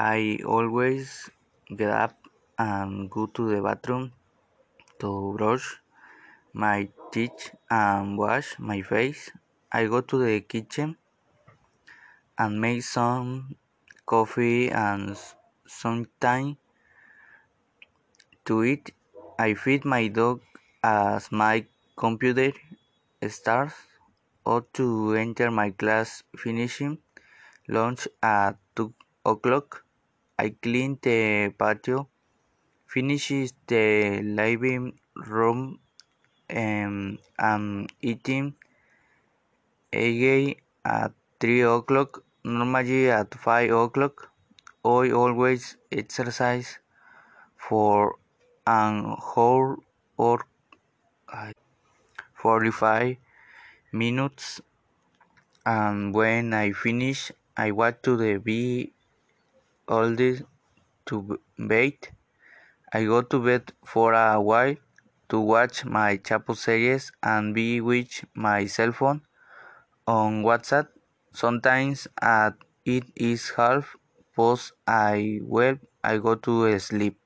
I always get up and go to the bathroom to brush my teeth and wash my face. I go to the kitchen and make some coffee and some time to eat. I feed my dog as my computer starts or to enter my class finishing lunch at 2 o'clock. I clean the patio, finishes the living room um, and eating again at 3 o'clock, normally at 5 o'clock. I always exercise for an hour or 45 minutes and when I finish I walk to the be all this to bed. I go to bed for a while to watch my Chapo series and be with my cell phone on WhatsApp. Sometimes at it is half past I well I go to sleep.